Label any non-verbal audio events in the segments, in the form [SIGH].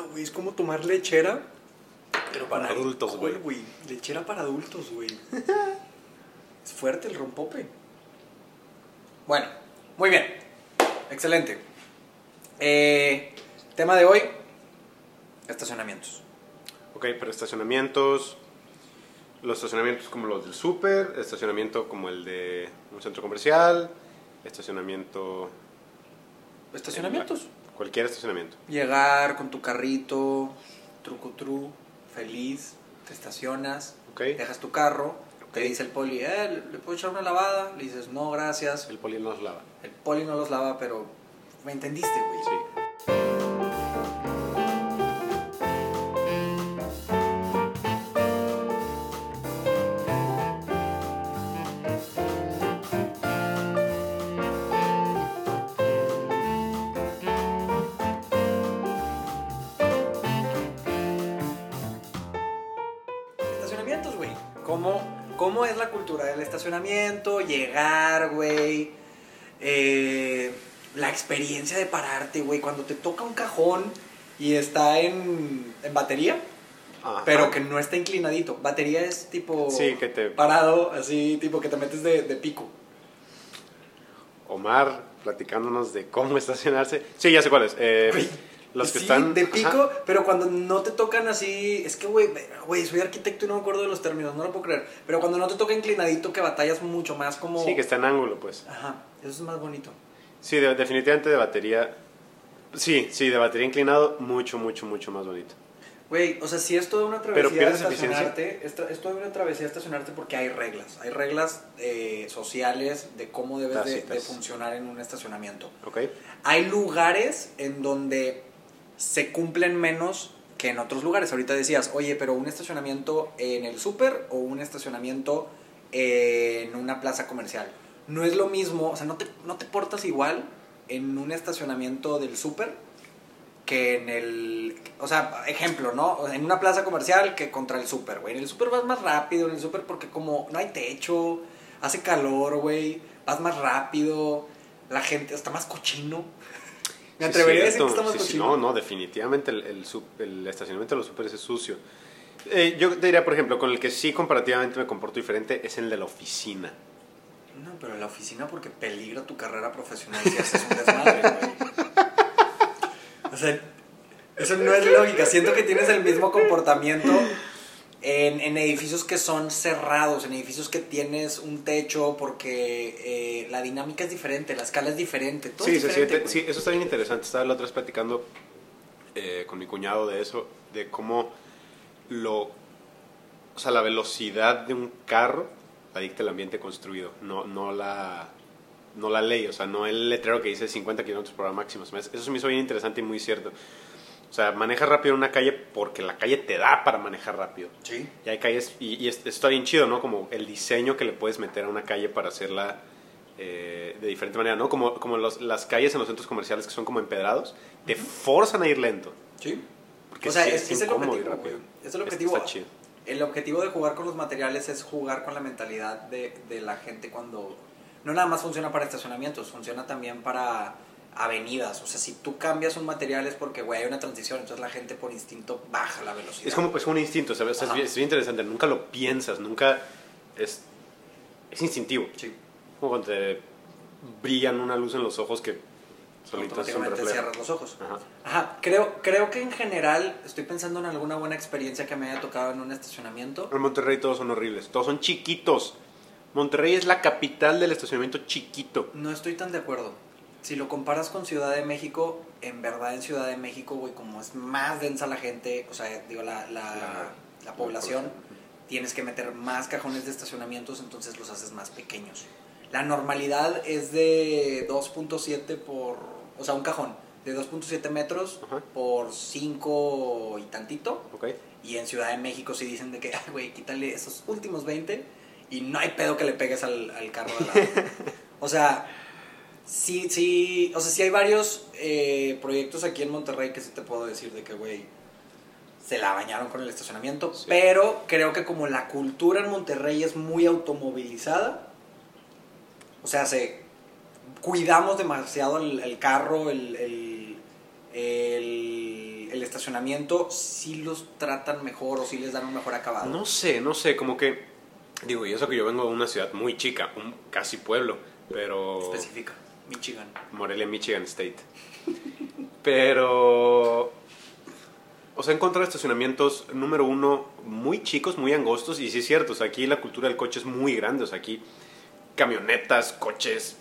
güey. Es como tomar lechera. Pero para adultos, güey. Lechera para adultos, güey. [LAUGHS] es fuerte el rompope. Bueno, muy bien. Excelente. Eh, tema de hoy: estacionamientos. Ok, pero estacionamientos. Los estacionamientos como los del súper, estacionamiento como el de un centro comercial, estacionamiento. Estacionamientos. Cualquier estacionamiento. Llegar con tu carrito, truco tru, feliz, te estacionas, dejas tu carro, te dice el poli, eh, ¿le- ¿le puedo echar una lavada? Le dices, no, gracias. El poli no los lava. El poli no los lava, pero me entendiste, güey. Sí. Es del estacionamiento? Llegar, güey. Eh, la experiencia de pararte, güey. Cuando te toca un cajón y está en, en batería, Ajá. pero que no está inclinadito. Batería es tipo Sí, que te- parado, así, tipo que te metes de, de pico. Omar platicándonos de cómo estacionarse. Sí, ya sé cuáles. Eh, Los que sí, están. de pico, Ajá. pero cuando no te tocan así, es que güey, güey, soy arquitecto y no me acuerdo de los términos, no lo puedo creer, pero cuando no te toca inclinadito que batallas mucho más como Sí, que está en ángulo, pues. Ajá, eso es más bonito. Sí, de- definitivamente de batería. Sí, sí, de batería inclinado, mucho, mucho, mucho más bonito. Güey, o sea, si es toda una Pero travesía pierdes estacionarte, es, es toda una travesía estacionarte porque hay reglas, hay reglas eh, sociales de cómo debes de, de funcionar en un estacionamiento. ¿Ok? Hay lugares en donde se cumplen menos que en otros lugares. Ahorita decías, oye, pero un estacionamiento en el súper o un estacionamiento en una plaza comercial. No es lo mismo, o sea, no te, no te portas igual en un estacionamiento del súper que en el... O sea, ejemplo, ¿no? En una plaza comercial que contra el súper, güey. En el súper vas más rápido, en el súper porque como no hay techo, hace calor, güey, vas más rápido, la gente está más cochino. Me Sí, atrevería a decir que Sí, sí, cochino. no, no, definitivamente el, el, estacionamiento de los superes es sucio. Eh, yo te diría, por ejemplo, con el que sí comparativamente me comporto diferente es el de la oficina. No, pero en la oficina porque peligra tu carrera profesional si haces un desmadre, güey. O sea, eso no es lógica. Siento que tienes el mismo comportamiento en, en edificios que son cerrados, en edificios que tienes un techo porque eh, la dinámica es diferente, la escala es diferente. Todo Sí, es se diferente, siente- güey. sí, eso está bien interesante. Estaba la otra vez platicando eh, con mi cuñado de eso, de cómo lo, o sea, la velocidad de un carro la dicta el ambiente construido, no, no la, no la ley, o sea, no el letrero que dice 50 kilómetros por hora máximo. Se me hace- Eso se me hizo bien interesante y muy cierto. O sea, maneja rápido en una calle porque la calle te da para manejar rápido. Sí. Y hay calles, y, y es- esto está bien chido, ¿no? Como el diseño que le puedes meter a una calle para hacerla eh, de diferente manera, ¿no? Como, como los- las calles en los centros comerciales que son como empedrados, te forzan a ir lento. Sí. Porque o sea, sí es, es el incómodo y objetivo, rápido. Es el objetivo. Está chido. El objetivo de jugar con los materiales es jugar con la mentalidad de, de la gente cuando... No nada más funciona para estacionamientos, funciona también para avenidas. O sea, si tú cambias un material es porque, güey, hay una transición, entonces la gente por instinto baja la velocidad. Es como es un instinto, ¿sabes? Es, bien, es bien interesante. Nunca lo piensas, nunca es, es instintivo. Sí. Como cuando te brillan una luz en los ojos que automáticamente cierras los ojos. Ajá. Ajá, creo, creo que en general estoy pensando en alguna buena experiencia que me haya tocado en un estacionamiento. En Monterrey todos son horribles, todos son chiquitos. Monterrey es la capital del estacionamiento chiquito. No estoy tan de acuerdo. Si lo comparas con Ciudad de México, en verdad en Ciudad de México, güey, como es más densa la gente, o sea, digo, la, la, La- la población, tienes que meter más cajones de estacionamientos, entonces los haces más pequeños. La normalidad es de 2.7 por, o sea, un cajón de 2.7 metros Ajá. por 5 y tantito. ¿Ok? Y en Ciudad de México sí dicen de que, "Ay, güey, quítale esos últimos 20 y no hay pedo que le pegues al, al carro de lado. [LAUGHS] o sea, sí, sí, o sea, sí hay varios eh, proyectos aquí en Monterrey que sí te puedo decir de que, güey, se la bañaron con el estacionamiento, Sí. pero creo que como la cultura en Monterrey es muy automovilizada, o sea, se cuidamos demasiado el, el carro, el, el, el- el estacionamiento sí los tratan mejor o sí les dan un mejor acabado. No sé, no sé, como que, digo, y eso que yo vengo de una ciudad muy chica, un casi pueblo, pero... Específica, Michigan. Morelia, Michigan State. [LAUGHS] Pero... O sea, he encontrado estacionamientos, número uno, muy chicos, muy angostos, y sí es cierto, o sea, aquí la cultura del coche es muy grande, o sea, aquí camionetas, coches,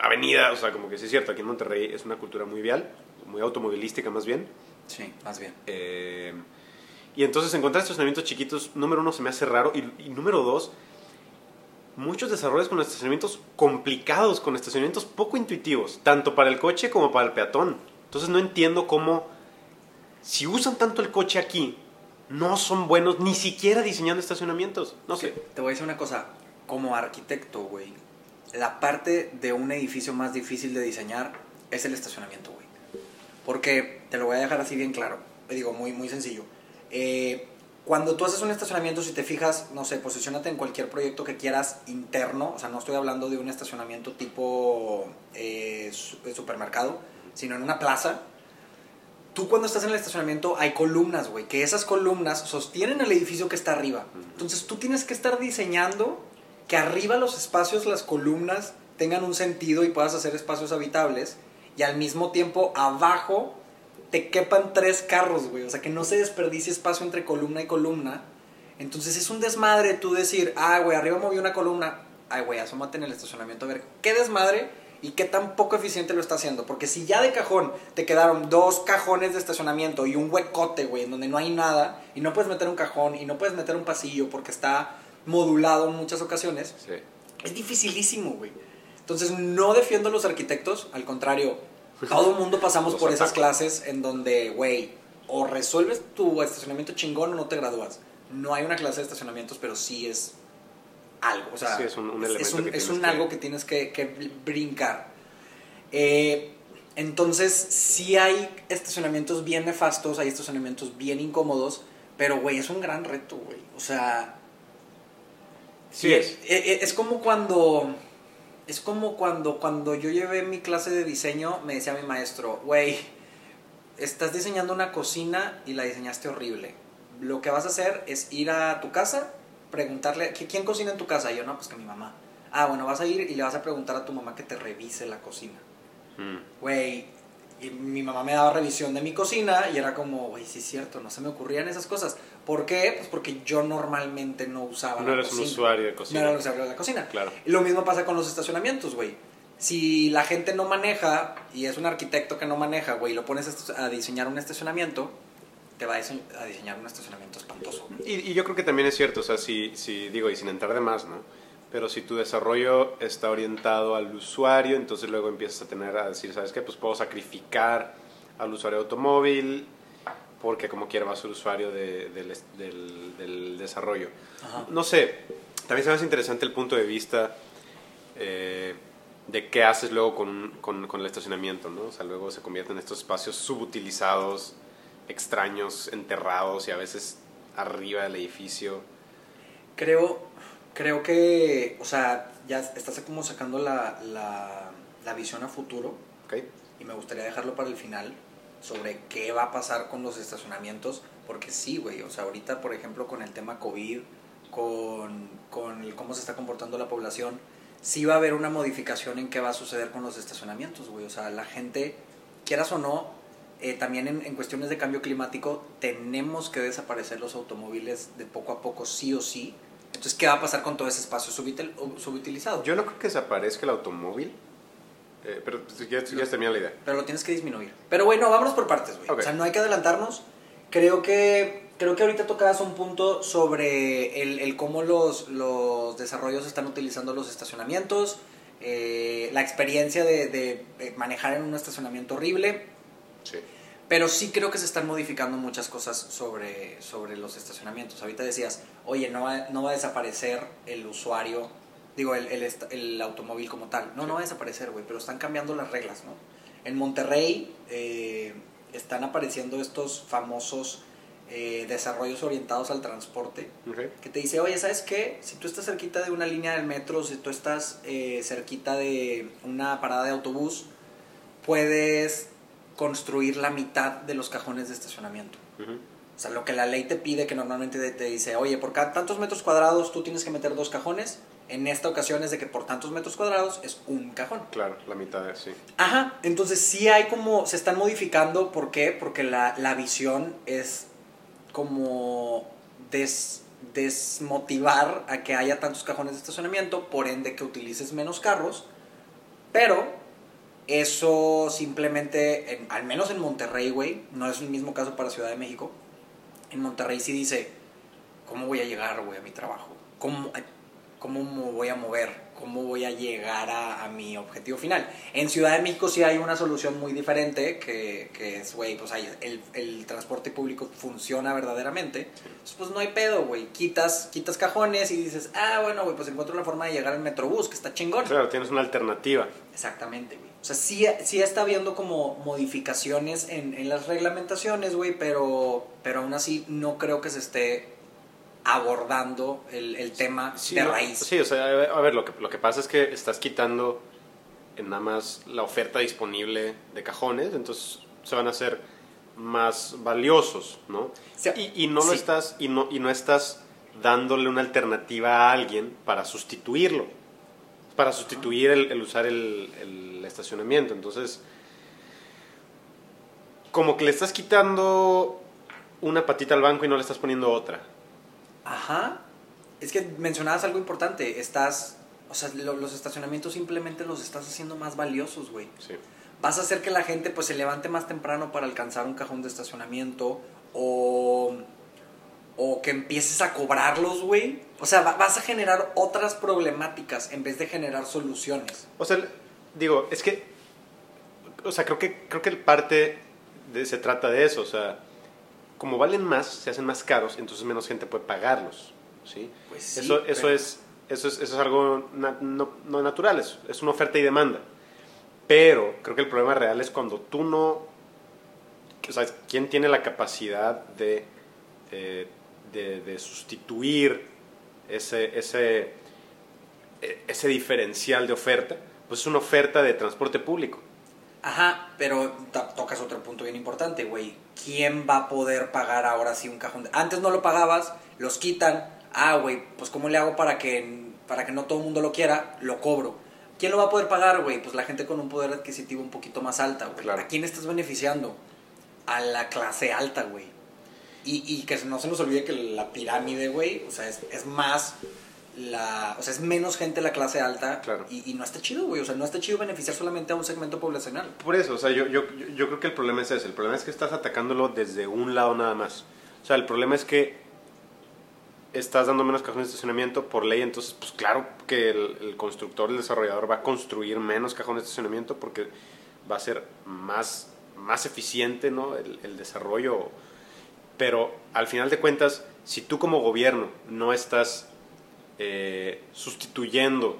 avenidas, o sea, como que sí es cierto, aquí en Monterrey es una cultura muy vial, muy automovilística más bien. Sí, más bien. Eh, y entonces encontrar estacionamientos chiquitos, número uno, se me hace raro. Y, y número dos, muchos desarrollos con estacionamientos complicados, con estacionamientos poco intuitivos, tanto para el coche como para el peatón. Entonces no entiendo cómo, si usan tanto el coche aquí, no son buenos ni siquiera diseñando estacionamientos. No sé. Te voy a decir una cosa, como arquitecto, güey, la parte de un edificio más difícil de diseñar es el estacionamiento, güey. Porque te lo voy a dejar así bien claro, te digo, muy, muy sencillo. Eh, cuando tú haces un estacionamiento, si te fijas, no sé, posicionate en cualquier proyecto que quieras interno, o sea, no estoy hablando de un estacionamiento tipo eh, de supermercado, sino en una plaza. Tú cuando estás en el estacionamiento hay columnas, güey, que esas columnas sostienen el edificio que está arriba. Entonces tú tienes que estar diseñando que arriba los espacios, las columnas, tengan un sentido y puedas hacer espacios habitables. Y al mismo tiempo abajo te quepan tres carros, güey. O sea, que no se desperdicie espacio entre columna y columna. Entonces es un desmadre tú decir, ah, güey, arriba moví una columna. Ay, güey, asómate en el estacionamiento a ver qué desmadre y qué tan poco eficiente lo está haciendo. Porque si ya de cajón te quedaron dos cajones de estacionamiento y un huecote, güey, en donde no hay nada, y no puedes meter un cajón y no puedes meter un pasillo porque está modulado en muchas ocasiones, Sí. es dificilísimo, güey. Entonces no defiendo a los arquitectos, al contrario, todo el mundo pasamos por esas clases en donde, güey, o resuelves tu estacionamiento chingón o no te gradúas. No hay una clase de estacionamientos, pero sí es algo. O sea, Sí, es un- un elemento es un, que es un algo que tienes que, que brincar. Eh, entonces, sí hay estacionamientos bien nefastos, hay estacionamientos bien incómodos, pero, güey, es un gran reto, güey. O sea, Sí es. eh, eh, Es como cuando. Es como cuando, cuando yo llevé mi clase de diseño, me decía mi maestro, güey, estás diseñando una cocina y la diseñaste horrible. Lo que vas a hacer es ir a tu casa, preguntarle, "¿Qui- ¿quién cocina en tu casa? Y yo, no, pues que mi mamá. Ah, bueno, vas a ir y le vas a preguntar a tu mamá que te revise la cocina. Mm. Y mi mamá me daba revisión de mi cocina y era como, güey, sí es cierto, no se me ocurrían esas cosas. ¿Por qué? Pues porque yo normalmente no usaba No la eres un usuario de No cocina. era un usuario de la cocina. Claro. Y Lo mismo pasa con los estacionamientos, güey. Si la gente no maneja y es un arquitecto que no maneja, güey, y lo pones a diseñar un estacionamiento, te va a diseñar un estacionamiento espantoso. Y, y yo creo que también es cierto, o sea, si, si digo, y sin entrar de más, ¿no? Pero si tu desarrollo está orientado al usuario, entonces luego empiezas a tener a decir, ¿sabes qué? Pues puedo sacrificar al usuario de automóvil porque como quiera va a ser usuario de- del, del- del desarrollo. Ajá. No sé, también se me hace interesante el punto de vista eh, de qué haces luego con, con, con el estacionamiento, ¿no? O sea, luego se convierten en estos espacios subutilizados, extraños, enterrados y a veces arriba del edificio. Creo, creo que, o sea, ya estás como sacando la, la, la visión a futuro ¿ok? y me gustaría dejarlo para el final sobre qué va a pasar con los estacionamientos, porque sí, güey, o sea, ahorita, por ejemplo, con el tema COVID, con, con el cómo se está comportando la población, sí va a haber una modificación en qué va a suceder con los estacionamientos, güey, o sea, la gente, quieras o no, eh, también en, en cuestiones de cambio climático, tenemos que desaparecer los automóviles de poco a poco, sí o sí. Entonces, ¿qué va a pasar con todo ese espacio subutil- subutilizado? Yo no creo que desaparezca el automóvil, eh, pero quieres terminar la idea. Pero lo tienes que disminuir. Pero bueno, vámonos por partes, güey. O sea, no hay que adelantarnos. Creo que, creo que ahorita tocabas un punto sobre el, el cómo los, los desarrollos están utilizando los estacionamientos, eh, la experiencia de, de, eh, manejar en un estacionamiento horrible. Sí. Pero sí creo que se están modificando muchas cosas sobre, sobre los estacionamientos. Ahorita decías, oye, no va, no va a desaparecer el usuario, digo, el, el, el automóvil como tal. No, no va a desaparecer, güey, pero están cambiando las reglas, ¿no? En Monterrey eh, están apareciendo estos famosos eh, desarrollos orientados al transporte Ok. que te dice, oye, ¿sabes qué? Si tú estás cerquita de una línea del metro, si tú estás eh, cerquita de una parada de autobús, puedes construir la mitad de los cajones de estacionamiento. O sea, lo que la ley te pide, que normalmente te, dice, oye, por cada tantos metros cuadrados tú tienes que meter dos cajones. En esta ocasión es de que por tantos metros cuadrados es un cajón. Claro, la mitad, sí. Ajá, entonces sí hay como, se están modificando, ¿por qué? Porque la, la visión es como des- desmotivar a que haya tantos cajones de estacionamiento, por ende que utilices menos carros, pero eso simplemente, en- al menos en Monterrey, güey, no es el mismo caso para Ciudad de México, en Monterrey sí dice, ¿cómo voy a llegar, güey, a mi trabajo? ¿Cómo, ¿Cómo me voy a mover? ¿Cómo voy a llegar a, a mi objetivo final? En Ciudad de México sí hay una solución muy diferente, que, que es, güey, pues hay, el, el transporte público funciona verdaderamente. Entonces, pues no hay pedo, güey. Quitas, quitas cajones y dices, ah, bueno, güey, pues encuentro la forma de llegar al Metrobús, que está chingón. Claro, tienes una alternativa. Exactamente, güey. O sea, sí, sí está habiendo como modificaciones en, en las reglamentaciones, güey, pero, pero aún así no creo que se esté abordando el, el tema Sí, de raíz. Sí, o sea, a ver, lo que, lo que pasa es que estás quitando en nada más la oferta disponible de cajones, entonces se van a hacer más valiosos, ¿no? Sí, y, y no lo sí. estás, y no, y no estás dándole una alternativa a alguien para sustituirlo, para sustituir el, el usar el, el estacionamiento. Entonces, como que le estás quitando una patita al banco y no le estás poniendo otra. Ajá. Es que mencionabas algo importante. Estás. O sea, lo- los estacionamientos simplemente los estás haciendo más valiosos, güey. Sí. Vas a hacer que la gente pues se levante más temprano para alcanzar un cajón de estacionamiento o o que empieces a cobrarlos, güey. O sea, va- vas a generar otras problemáticas en vez de generar soluciones. O sea, digo, es que, o sea, creo que, creo que el parte de, se trata de eso, o sea, como valen más, se hacen más caros, entonces menos gente puede pagarlos, ¿sí? Pues sí, eso, eso, es, eso, es, eso es algo na- no, no natural, es, es una oferta y demanda. Pero creo que el problema real es cuando tú no, o sea, ¿quién tiene la capacidad de, eh, de, de sustituir ese, ese, e- ese diferencial de oferta? Pues es una oferta de transporte público. Ajá, pero to- tocas otro punto bien importante, güey. ¿Quién va a poder pagar ahora sí un cajón? de- Antes no lo pagabas, los quitan. Ah, güey, pues ¿cómo le hago para que, para que no todo el mundo lo quiera? Lo cobro. ¿Quién lo va a poder pagar, güey? Pues la gente con un poder adquisitivo un poquito más alta, güey. Claro. ¿A quién estás beneficiando? A la clase alta, güey. Y, y que no se nos olvide que la pirámide, güey, o sea, es, es más la... O sea, es menos gente la clase alta. Claro. Y, y no está chido, güey. O sea, no está chido beneficiar solamente a un segmento poblacional. Por eso, o sea, yo, yo, yo- creo que el problema es ese. El problema es que estás atacándolo desde un lado nada más. O sea, el problema es que estás dando menos cajones de estacionamiento por ley, entonces, pues claro que el, el constructor, el desarrollador va a construir menos cajones de estacionamiento porque va a ser más, más eficiente ¿no? el, el desarrollo. Pero al final de cuentas, si tú como gobierno no estás eh, sustituyendo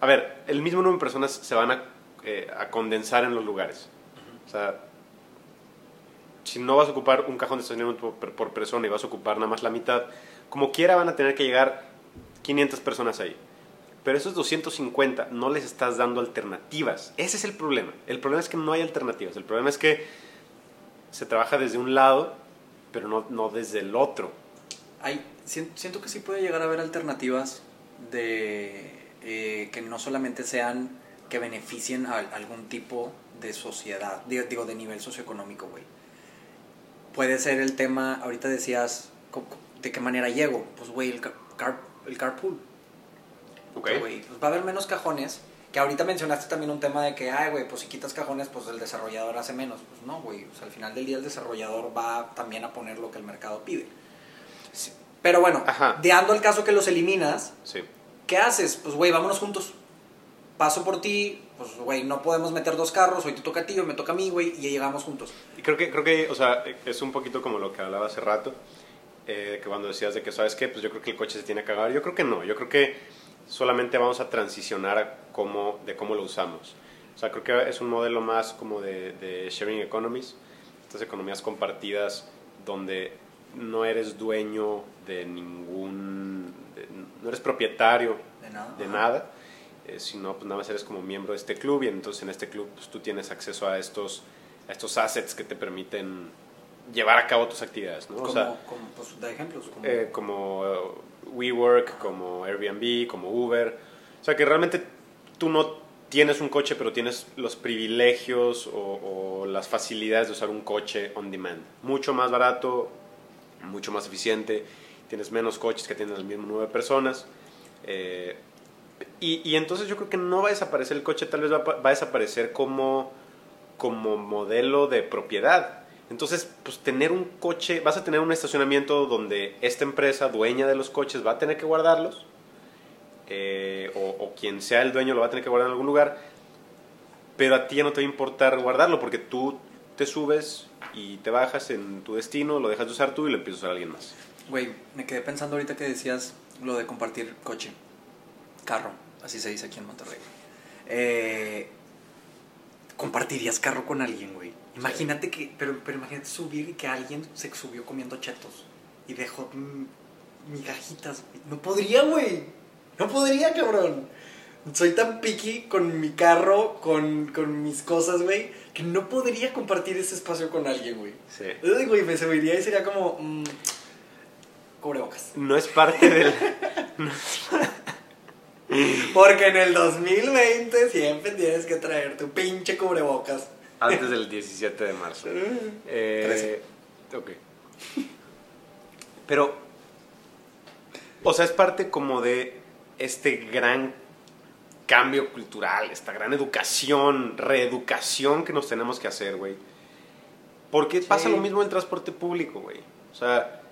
a ver, el mismo número de personas se van a, eh, a condensar en los lugares. O sea, si no vas a ocupar un cajón de estacionamiento por, por persona y vas a ocupar nada más la mitad, como quiera van a tener que llegar 500 personas ahí. Pero esos 250 no les estás dando alternativas. Ese es el problema. El problema es que no hay alternativas. El problema es que se trabaja desde un lado, pero no, no desde el otro. Hay, siento que sí puede llegar a haber alternativas de eh, que no solamente sean que beneficien a algún tipo de sociedad, digo, digo, de nivel socioeconómico, güey. Puede ser el tema, ahorita decías, ¿de qué manera llego? Pues, güey, el, car- el carpool. ¿Ok? güey, pues va a haber menos cajones. Que ahorita mencionaste también un tema de que, ay, güey, pues si quitas cajones, pues el desarrollador hace menos. Pues no, güey. O sea, al final del día el desarrollador va también a poner lo que el mercado pide. Sí, Pero bueno, Ajá. dando el caso que los eliminas, Sí. ¿qué haces? Pues, güey, vámonos juntos. Paso por ti, pues, güey, no podemos meter dos carros, hoy te toca a ti, hoy me toca a mí, güey, y llegamos juntos. Y creo que, creo que, o sea, es un poquito como lo que hablaba hace rato, eh, que cuando decías de que, ¿sabes qué? Pues yo creo que el coche se tiene que acabar. Yo creo que no, yo creo que solamente vamos a transicionar a cómo, de cómo lo usamos. O sea, creo que es un modelo más como de, de sharing economies, estas economías compartidas donde no eres dueño de ningún, de- no eres propietario De nada. de Ajá. nada, eh, sino pues nada más eres como miembro de este club y entonces en este club pues, tú tienes acceso a estos a estos assets que te permiten llevar a cabo tus actividades, ¿no? Como, o sea, como, pues, da ejemplos. Como, eh, como uh, WeWork, como Airbnb, como Uber. O sea, que realmente tú no tienes un coche, pero tienes los privilegios o, o las facilidades de usar un coche on demand. Mucho más barato, mucho más eficiente, tienes menos coches que tienen el mismo de personas. Eh, y, y entonces yo creo que no va a desaparecer el coche, tal vez va, a va a desaparecer como, como modelo de propiedad. Entonces, pues tener un coche, vas a tener un estacionamiento donde esta empresa, dueña de los coches, va a tener que guardarlos, eh, o, o quien sea el dueño lo va a tener que guardar en algún lugar, pero a ti ya no te va a importar guardarlo porque tú te subes y te bajas en tu destino, lo dejas de usar tú y lo empiezas a usar alguien más. Güey, me quedé pensando ahorita que decías lo de compartir coche. Carro, así se dice aquí en Monterrey. Eh, compartirías carro con alguien, güey. Imagínate que, pero, pero imagínate subir y que alguien se subió comiendo chetos y dejó migajitas, güey. No podría, güey. No podría, cabrón. Soy tan picky con mi carro, con, con mis cosas, güey, que no podría compartir ese espacio con alguien, güey. Sí. Ay, güey, me subiría y sería como. mm, cubrebocas. No es parte del... [LAUGHS] Porque en el 2020 siempre tienes que traer tu pinche cubrebocas. antes del [LAUGHS] 17 de marzo. Eh, ok. Pero, o sea, es parte como de este gran cambio cultural, esta gran educación, reeducación que nos tenemos que hacer, güey. Porque Sí. pasa lo mismo en transporte público, güey. O sea,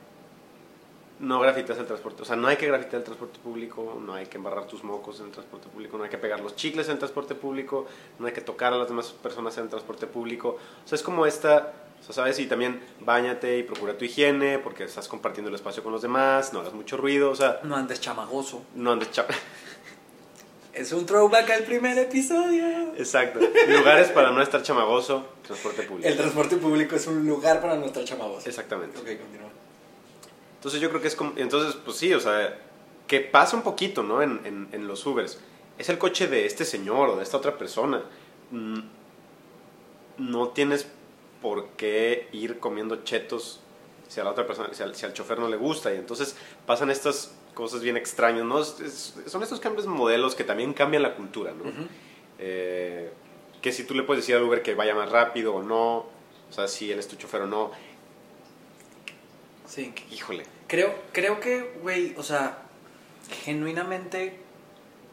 no grafitas el transporte, o sea, no hay que grafitear el transporte público, no hay que embarrar tus mocos en el transporte público, no hay que pegar los chicles en el transporte público, no hay que tocar a las demás personas en el transporte público. O sea, es como esta, o sea, ¿sabes? Y también bañate y procura tu higiene porque estás compartiendo el espacio con los demás, no hagas mucho ruido, o sea, No andes chamagoso. no andes cha- [LAUGHS] Es un throwback al primer episodio. Exacto. Lugares para no estar chamagoso, transporte público. El transporte público es un lugar para no estar chamagoso. Exactamente. Ok, continúa. Entonces yo creo que es como, entonces pues sí, o sea, que pasa un poquito, ¿no? En, en, en los Ubers. Es el coche de este señor o de esta otra persona. Mm, No tienes por qué ir comiendo chetos si a la otra persona, si al, si al chofer no le gusta. Y entonces pasan estas cosas bien extrañas, ¿no? Es- es- son estos cambios de modelos que también cambian la cultura, ¿no? Eh, que si tú le puedes decir al Uber que vaya más rápido o no, o sea, si él es tu chofer o no, Sí. híjole. Creo, creo que, güey, o sea, genuinamente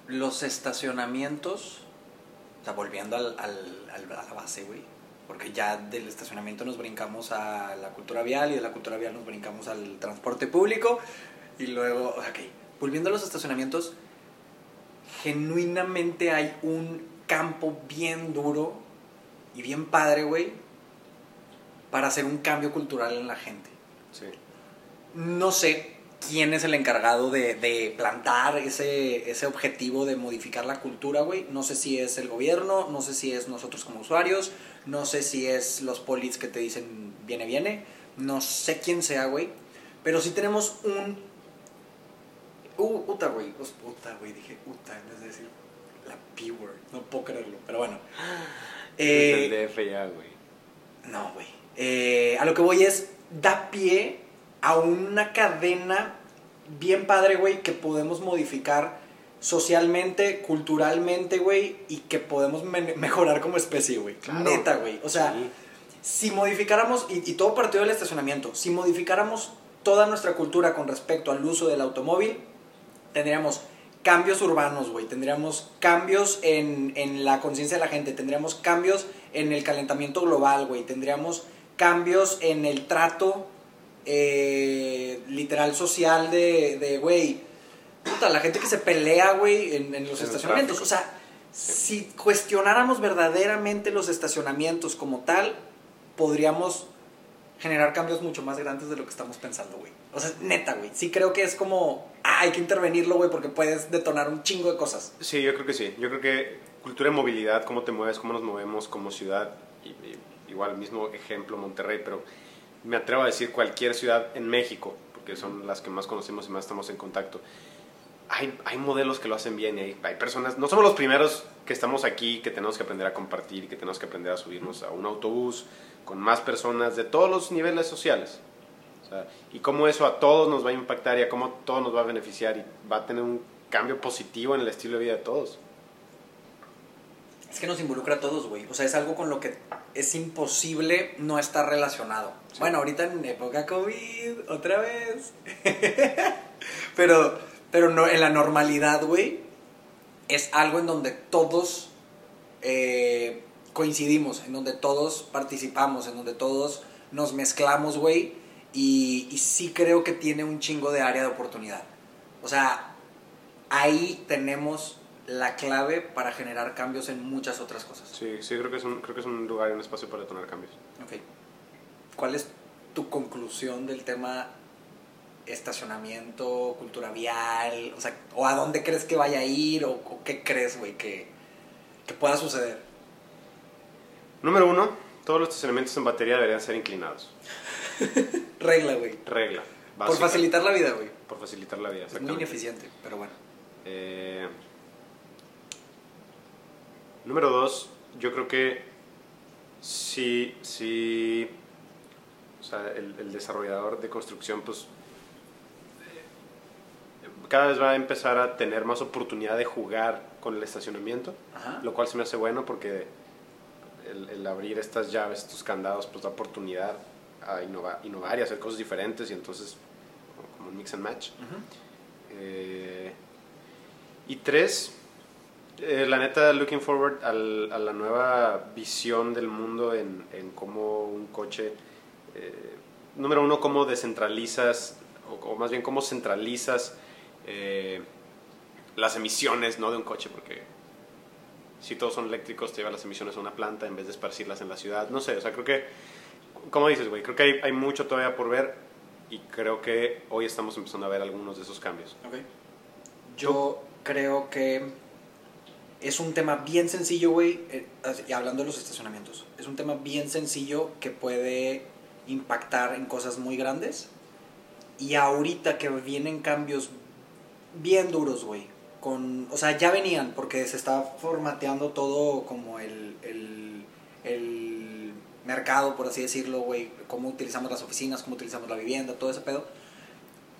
los estacionamientos, o sea, volviendo al, al- al- a la base, güey, porque ya del estacionamiento nos brincamos a la cultura vial y de la cultura vial nos brincamos al transporte público y luego, ok, volviendo a los estacionamientos, genuinamente hay un campo bien duro y bien padre, güey, para hacer un cambio cultural en la gente. Sí. No sé quién es el encargado de, de plantar ese, ese objetivo de modificar la cultura, güey. No sé si es el gobierno, no sé si es nosotros como usuarios, no sé si es los polis que te dicen viene, viene. No sé quién sea, güey. Pero sí tenemos un... Uh, uta, güey. Pues, Uta, güey. Dije uta en vez de decir la P-word. No puedo creerlo, pero bueno. Eh, Es el DF ya, güey. no, güey. Eh, a lo que voy es, da pie a una cadena bien padre, güey, que podemos modificar socialmente, culturalmente, güey, y que podemos me- mejorar como especie, güey. Claro. Neta, güey. O sea, Sí. si modificáramos, y, y todo partido del estacionamiento, si modificáramos toda nuestra cultura con respecto al uso del automóvil, tendríamos cambios urbanos, güey, tendríamos cambios en, en la conciencia de la gente, tendríamos cambios en el calentamiento global, güey, tendríamos cambios en el trato eh, literal social de, de, güey, puta, la gente que se pelea, güey, en, en los En estacionamientos. O sea, si cuestionáramos verdaderamente los estacionamientos como tal, podríamos generar cambios mucho más grandes de lo que estamos pensando, güey. O sea, neta, güey. Sí creo que es como, ah, hay que intervenirlo, güey, porque puedes detonar un chingo de cosas. Sí, yo creo que sí. Yo creo que cultura de movilidad, cómo te mueves, cómo nos movemos como ciudad, y, y- igual mismo ejemplo Monterrey, pero me atrevo a decir cualquier ciudad en México, porque son las que más conocemos y más estamos en contacto. hay, hay modelos que lo hacen bien y hay, hay personas, no somos los primeros que estamos aquí, que tenemos que aprender a compartir, que tenemos que aprender a subirnos a un autobús con más personas de todos los niveles sociales. O sea, y cómo eso a todos nos va a impactar y a cómo todo nos va a beneficiar y va a tener un cambio positivo en el estilo de vida de todos. Es que nos involucra a todos, güey. O sea, es algo con lo que es imposible no estar relacionado. Sí. Bueno, ahorita en época COVID, otra vez. [LAUGHS] pero, pero no, en la normalidad, güey, es algo en donde todos eh, coincidimos, en donde todos participamos, en donde todos nos mezclamos, güey. Y, y sí creo que tiene un chingo de área de oportunidad. O sea, ahí tenemos la clave para generar cambios en muchas otras cosas. Sí, sí, creo que es un, creo que es un lugar y un espacio para detonar cambios. Ok. ¿Cuál es tu conclusión del tema estacionamiento, cultura vial? O sea, ¿o a dónde crees que vaya a ir? ¿O, o qué crees, güey, que, que pueda suceder? Número uno, todos los estacionamientos en batería deberían ser inclinados. [LAUGHS] Regla, güey. Regla. Por básica. facilitar la vida, güey. Por facilitar la vida. Es muy ineficiente, pero bueno. Eh, número dos, yo creo que si, si o sea, el, el desarrollador de construcción, pues eh, cada vez va a empezar a tener más oportunidad de jugar con el estacionamiento, Ajá. lo cual se me hace bueno porque el, el abrir estas llaves, estos candados, pues da oportunidad a innova- innovar y hacer cosas diferentes y entonces como- un mix and match. Eh, y tres, eh, la neta, looking forward al- a la nueva visión del mundo en, en cómo un coche, eh, número uno, cómo descentralizas, o, o más bien cómo centralizas eh, las emisiones ¿no? de un coche, porque si todos son eléctricos, te llevas las emisiones a una planta en vez de esparcirlas en la ciudad. No sé, o sea, creo que, como dices, güey, creo que hay, hay mucho todavía por ver y creo que hoy estamos empezando a ver algunos de esos cambios. Ok. Yo creo que es un tema bien sencillo, güey, eh, hablando de los estacionamientos. Es un tema bien sencillo que puede impactar en cosas muy grandes. Y ahorita que vienen cambios bien duros, güey. Con, o sea, ya venían porque se está formateando todo como el, el, el mercado, por así decirlo, güey. Cómo utilizamos las oficinas, cómo utilizamos la vivienda, todo ese pedo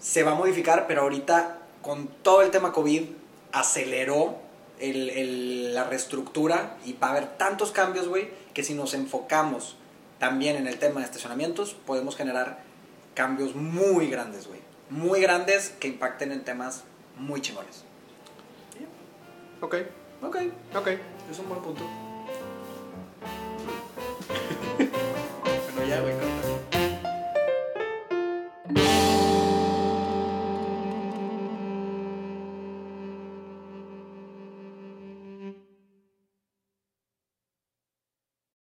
se va a modificar, pero ahorita con todo el tema COVID aceleró el- el- la reestructura y va a haber tantos cambios, güey, que si nos enfocamos también en el tema de estacionamientos, podemos generar cambios muy grandes, güey. Muy grandes que impacten en temas muy chingones. Ok, Ok, ok. es un buen punto. [LAUGHS] bueno, ya, güey,